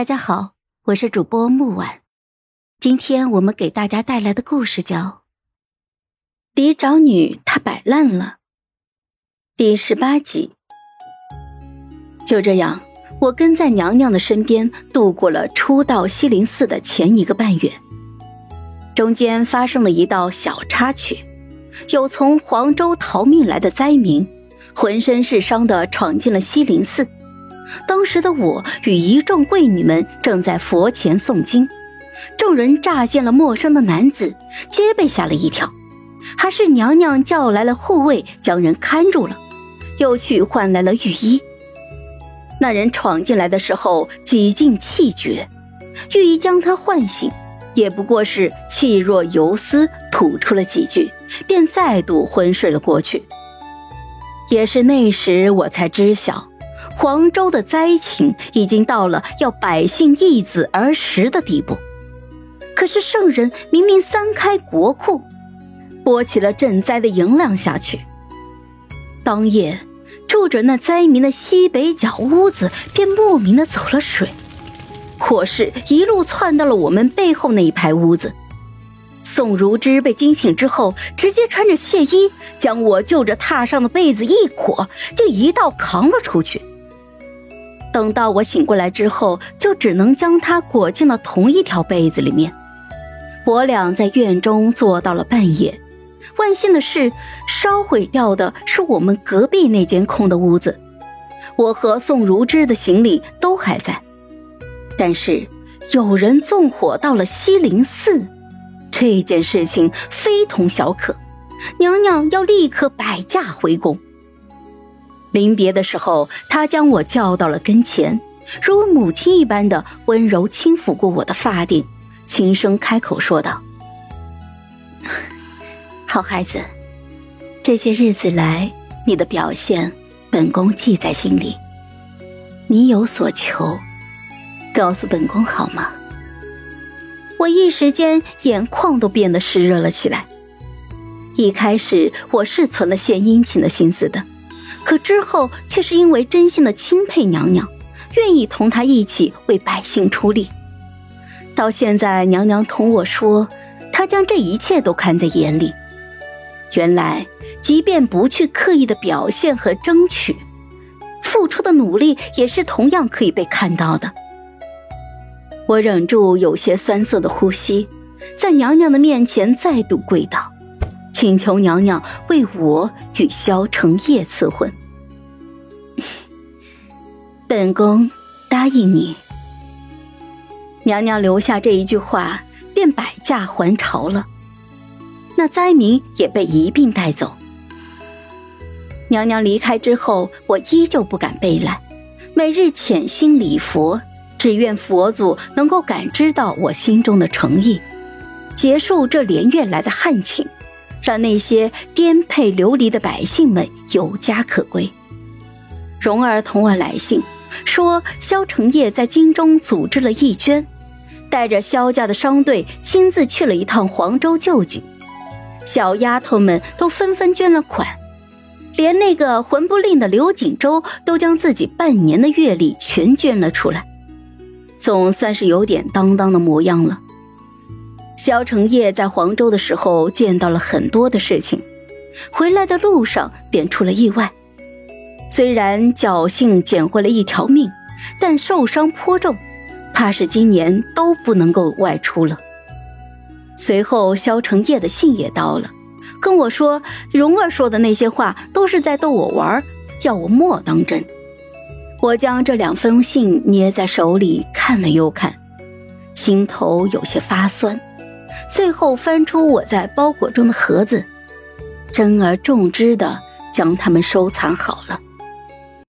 大家好，我是主播木婉，今天我们给大家带来的故事叫《嫡长女她摆烂了》第十八集。就这样，我跟在娘娘的身边度过了初到西林寺的前一个半月，中间发生了一道小插曲，有从黄州逃命来的灾民，浑身是伤的闯进了西林寺。当时的我与一众贵女们正在佛前诵经，众人乍见了陌生的男子，皆被吓了一跳。还是娘娘叫来了护卫，将人看住了，又去换来了御医。那人闯进来的时候几近气绝，御医将他唤醒，也不过是气若游丝，吐出了几句，便再度昏睡了过去。也是那时，我才知晓。黄州的灾情已经到了要百姓易子而食的地步，可是圣人明明三开国库，拨起了赈灾的银两下去。当夜，住着那灾民的西北角屋子便莫名的走了水，火势一路窜到了我们背后那一排屋子。宋如芝被惊醒之后，直接穿着亵衣，将我就着榻上的被子一裹，就一道扛了出去。等到我醒过来之后，就只能将他裹进了同一条被子里面。我俩在院中坐到了半夜。万幸的是，烧毁掉的是我们隔壁那间空的屋子，我和宋如芝的行李都还在。但是有人纵火到了西林寺，这件事情非同小可，娘娘要立刻摆驾回宫。临别的时候，他将我叫到了跟前，如母亲一般的温柔轻抚过我的发顶，轻声开口说道：“好孩子，这些日子来你的表现，本宫记在心里。你有所求，告诉本宫好吗？”我一时间眼眶都变得湿热了起来。一开始我是存了献殷勤的心思的。可之后却是因为真心的钦佩娘娘，愿意同她一起为百姓出力。到现在，娘娘同我说，她将这一切都看在眼里。原来，即便不去刻意的表现和争取，付出的努力也是同样可以被看到的。我忍住有些酸涩的呼吸，在娘娘的面前再度跪倒。请求娘娘为我与萧承业赐婚，本宫答应你。娘娘留下这一句话，便摆驾还朝了。那灾民也被一并带走。娘娘离开之后，我依旧不敢背懒，每日潜心礼佛，只愿佛祖能够感知到我心中的诚意，结束这连月来的旱情。让那些颠沛流离的百姓们有家可归。蓉儿同我来信，说萧承业在京中组织了义捐，带着萧家的商队亲自去了一趟黄州救济。小丫头们都纷纷捐了款，连那个魂不吝的刘锦州都将自己半年的月例全捐了出来，总算是有点当当的模样了。萧承业在黄州的时候见到了很多的事情，回来的路上便出了意外。虽然侥幸捡回了一条命，但受伤颇重，怕是今年都不能够外出了。随后，萧承业的信也到了，跟我说蓉儿说的那些话都是在逗我玩，要我莫当真。我将这两封信捏在手里看了又看，心头有些发酸。最后翻出我在包裹中的盒子，珍而重之的将它们收藏好了。